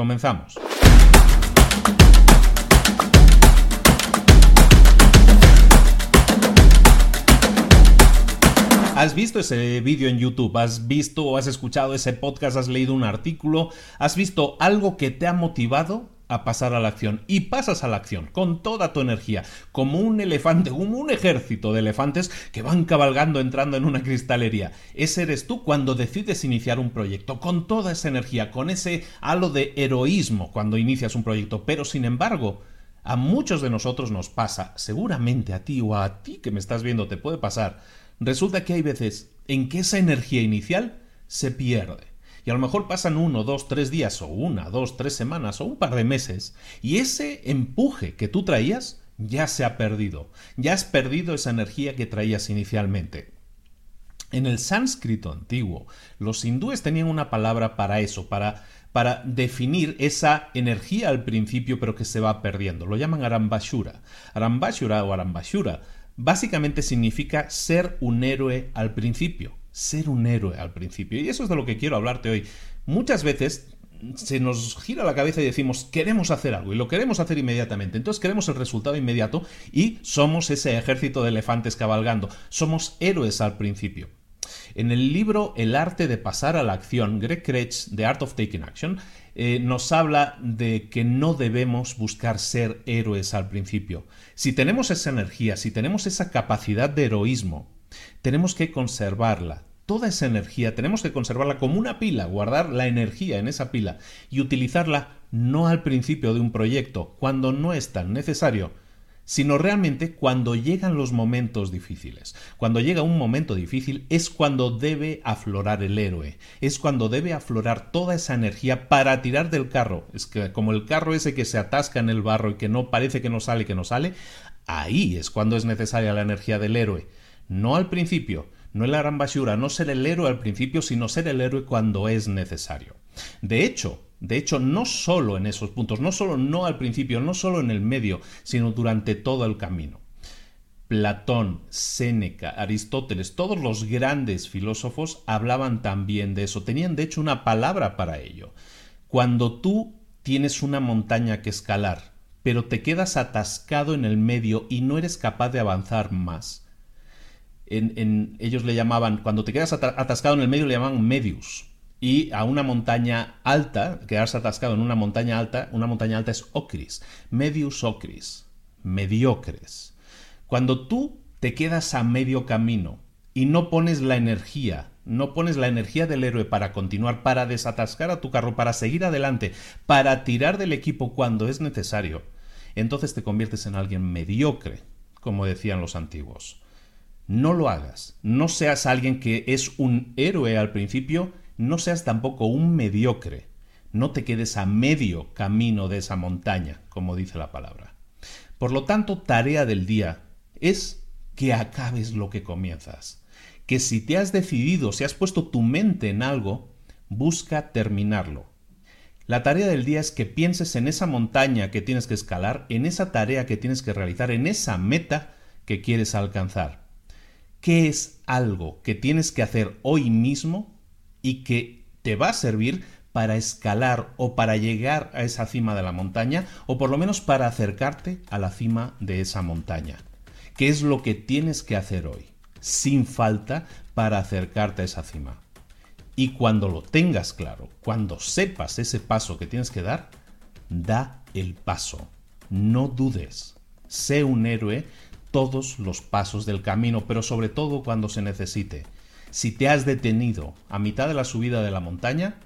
Comenzamos. ¿Has visto ese vídeo en YouTube? ¿Has visto o has escuchado ese podcast? ¿Has leído un artículo? ¿Has visto algo que te ha motivado a pasar a la acción. Y pasas a la acción con toda tu energía, como un elefante, como un ejército de elefantes que van cabalgando entrando en una cristalería. Ese eres tú cuando decides iniciar un proyecto, con toda esa energía, con ese halo de heroísmo cuando inicias un proyecto, pero sin embargo, a muchos de nosotros nos pasa, seguramente a ti o a ti que me estás viendo te puede pasar, resulta que hay veces en que esa energía inicial se pierde a lo mejor pasan uno, dos, tres días o una, dos, tres semanas o un par de meses y ese empuje que tú traías ya se ha perdido, ya has perdido esa energía que traías inicialmente. En el sánscrito antiguo, los hindúes tenían una palabra para eso, para, para definir esa energía al principio pero que se va perdiendo. Lo llaman arambashura. Arambashura o arambashura básicamente significa ser un héroe al principio ser un héroe al principio. Y eso es de lo que quiero hablarte hoy. Muchas veces se nos gira la cabeza y decimos, queremos hacer algo y lo queremos hacer inmediatamente. Entonces queremos el resultado inmediato y somos ese ejército de elefantes cabalgando. Somos héroes al principio. En el libro El arte de pasar a la acción, Greg Kretsch, The Art of Taking Action, eh, nos habla de que no debemos buscar ser héroes al principio. Si tenemos esa energía, si tenemos esa capacidad de heroísmo, tenemos que conservarla. Toda esa energía tenemos que conservarla como una pila, guardar la energía en esa pila y utilizarla no al principio de un proyecto, cuando no es tan necesario, sino realmente cuando llegan los momentos difíciles. Cuando llega un momento difícil es cuando debe aflorar el héroe, es cuando debe aflorar toda esa energía para tirar del carro. Es que como el carro ese que se atasca en el barro y que no parece que no sale, que no sale, ahí es cuando es necesaria la energía del héroe no al principio, no el arambashura, no ser el héroe al principio, sino ser el héroe cuando es necesario. De hecho, de hecho, no solo en esos puntos, no solo no al principio, no solo en el medio, sino durante todo el camino. Platón, Séneca, Aristóteles, todos los grandes filósofos hablaban también de eso, tenían de hecho una palabra para ello. Cuando tú tienes una montaña que escalar, pero te quedas atascado en el medio y no eres capaz de avanzar más, en, ellos le llamaban, cuando te quedas atascado en el medio le llamaban medius. Y a una montaña alta, quedarse atascado en una montaña alta, una montaña alta es ocris, medius ocris, mediocres. Cuando tú te quedas a medio camino y no pones la energía, no pones la energía del héroe para continuar, para desatascar a tu carro, para seguir adelante, para tirar del equipo cuando es necesario, entonces te conviertes en alguien mediocre, como decían los antiguos. No lo hagas. No seas alguien que es un héroe al principio, no seas tampoco un mediocre. No te quedes a medio camino de esa montaña, como dice la palabra. Por lo tanto, tarea del día es que acabes lo que comienzas. Que si te has decidido, si has puesto tu mente en algo, busca terminarlo. La tarea del día es que pienses en esa montaña que tienes que escalar, en esa tarea que tienes que realizar, en esa meta que quieres alcanzar. ¿Qué es algo que tienes que hacer hoy mismo y que te va a servir para escalar o para llegar a esa cima de la montaña o por lo menos para acercarte a la cima de esa montaña? ¿Qué es lo que tienes que hacer hoy, sin falta, para acercarte a esa cima? Y cuando lo tengas claro, cuando sepas ese paso que tienes que dar, da el paso. No dudes. Sé un héroe todos los pasos del camino, pero sobre todo cuando se necesite. Si te has detenido a mitad de la subida de la montaña,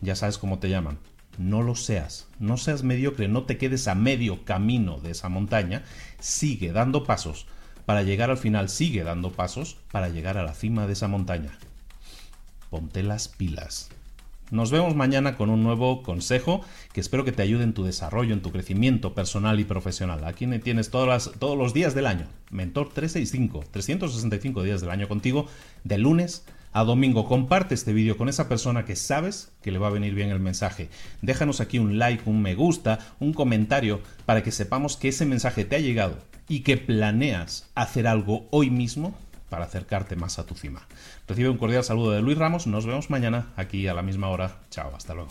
ya sabes cómo te llaman. No lo seas, no seas mediocre, no te quedes a medio camino de esa montaña, sigue dando pasos para llegar al final, sigue dando pasos para llegar a la cima de esa montaña. Ponte las pilas. Nos vemos mañana con un nuevo consejo que espero que te ayude en tu desarrollo, en tu crecimiento personal y profesional. Aquí me tienes todos los días del año. Mentor 365, 365 días del año contigo, de lunes a domingo. Comparte este vídeo con esa persona que sabes que le va a venir bien el mensaje. Déjanos aquí un like, un me gusta, un comentario para que sepamos que ese mensaje te ha llegado y que planeas hacer algo hoy mismo para acercarte más a tu cima. Recibe un cordial saludo de Luis Ramos, nos vemos mañana aquí a la misma hora. Chao, hasta luego.